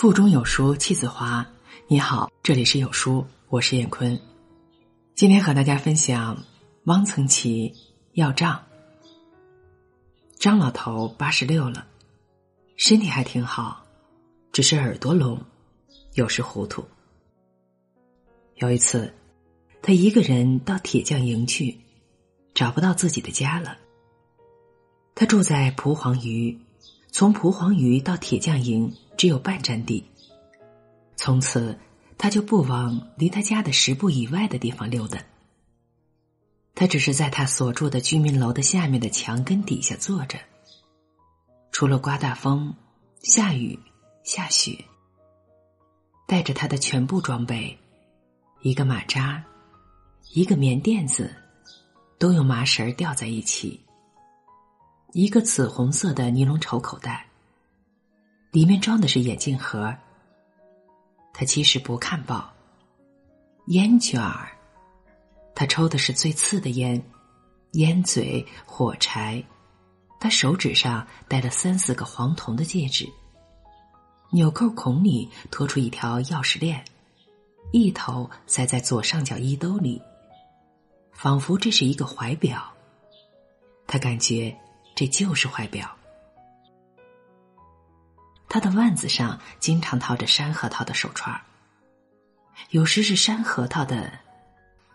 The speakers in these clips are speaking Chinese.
腹中有书气自华。你好，这里是有书，我是燕坤。今天和大家分享汪曾祺要账。张老头八十六了，身体还挺好，只是耳朵聋，有时糊涂。有一次，他一个人到铁匠营去，找不到自己的家了。他住在蒲黄榆，从蒲黄榆到铁匠营只有半站地。从此，他就不往离他家的十步以外的地方溜达。他只是在他所住的居民楼的下面的墙根底下坐着。除了刮大风、下雨、下雪，带着他的全部装备，一个马扎，一个棉垫子，都用麻绳吊在一起。一个紫红色的尼龙绸口袋，里面装的是眼镜盒。他其实不看报，烟卷儿，他抽的是最次的烟，烟嘴、火柴。他手指上戴了三四个黄铜的戒指，纽扣孔里拖出一条钥匙链，一头塞在左上角衣兜里，仿佛这是一个怀表。他感觉这就是怀表。他的腕子上经常套着山核桃的手串有时是山核桃的，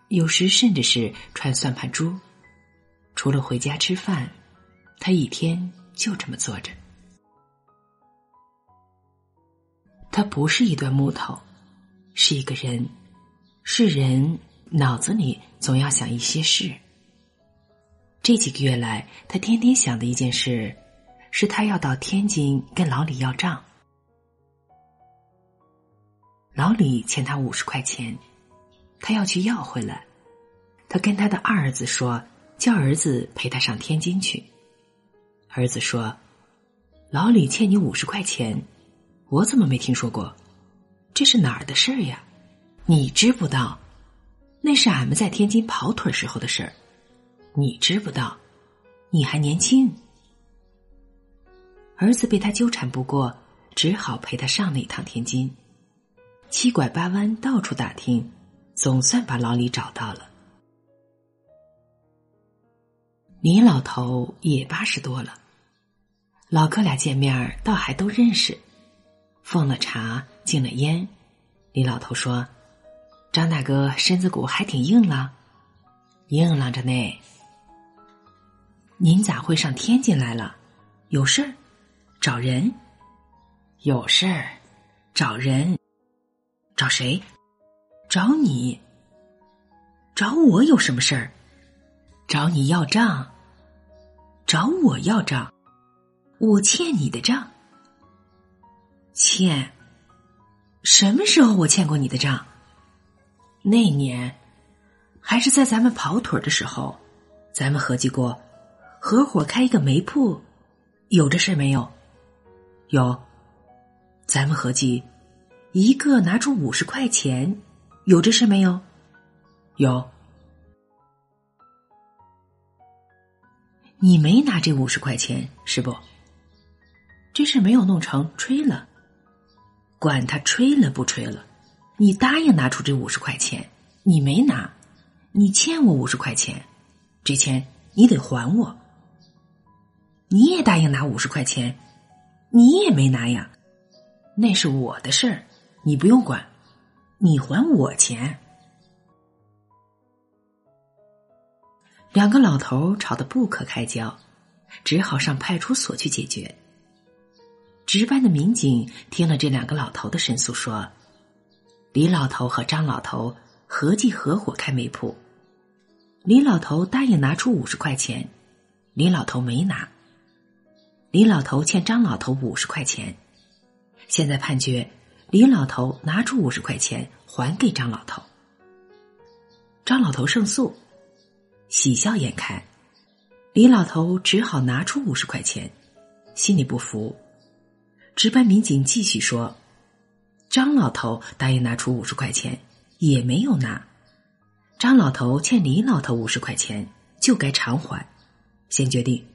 有时甚至是串算盘珠。除了回家吃饭，他一天就这么坐着。他不是一段木头，是一个人，是人脑子里总要想一些事。这几个月来，他天天想的一件事。是他要到天津跟老李要账，老李欠他五十块钱，他要去要回来。他跟他的二儿子说，叫儿子陪他上天津去。儿子说：“老李欠你五十块钱，我怎么没听说过？这是哪儿的事儿呀？你知不道？那是俺们在天津跑腿时候的事儿，你知不道？你还年轻。”儿子被他纠缠不过，只好陪他上了一趟天津，七拐八弯到处打听，总算把老李找到了。李老头也八十多了，老哥俩见面倒还都认识，奉了茶，敬了烟。李老头说：“张大哥身子骨还挺硬朗，硬朗着呢。您咋会上天津来了？有事儿？”找人，有事儿，找人，找谁？找你。找我有什么事儿？找你要账。找我要账，我欠你的账。欠？什么时候我欠过你的账？那年，还是在咱们跑腿的时候，咱们合计过，合伙开一个煤铺，有这事没有？有，咱们合计，一个拿出五十块钱，有这事没有？有。你没拿这五十块钱是不？这事没有弄成，吹了。管他吹了不吹了，你答应拿出这五十块钱，你没拿，你欠我五十块钱，这钱你得还我。你也答应拿五十块钱。你也没拿呀，那是我的事儿，你不用管，你还我钱。两个老头吵得不可开交，只好上派出所去解决。值班的民警听了这两个老头的申诉，说：李老头和张老头合计合伙开煤铺，李老头答应拿出五十块钱，李老头没拿。李老头欠张老头五十块钱，现在判决李老头拿出五十块钱还给张老头。张老头胜诉，喜笑颜开。李老头只好拿出五十块钱，心里不服。值班民警继续说：“张老头答应拿出五十块钱，也没有拿。张老头欠李老头五十块钱，就该偿还。先决定。”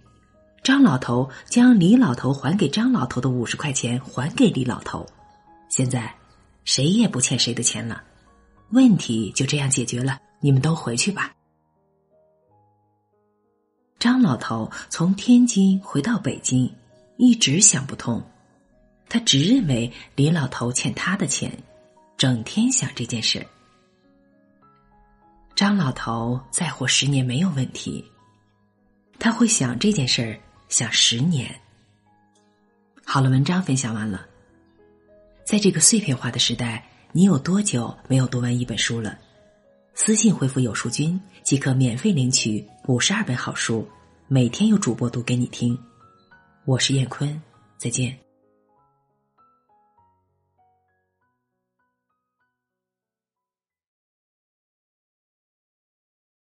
张老头将李老头还给张老头的五十块钱还给李老头，现在谁也不欠谁的钱了，问题就这样解决了。你们都回去吧。张老头从天津回到北京，一直想不通。他只认为李老头欠他的钱，整天想这件事。张老头再活十年没有问题，他会想这件事儿想十年。好了，文章分享完了。在这个碎片化的时代，你有多久没有读完一本书了？私信回复“有书君”即可免费领取五十二本好书，每天有主播读给你听。我是燕坤，再见。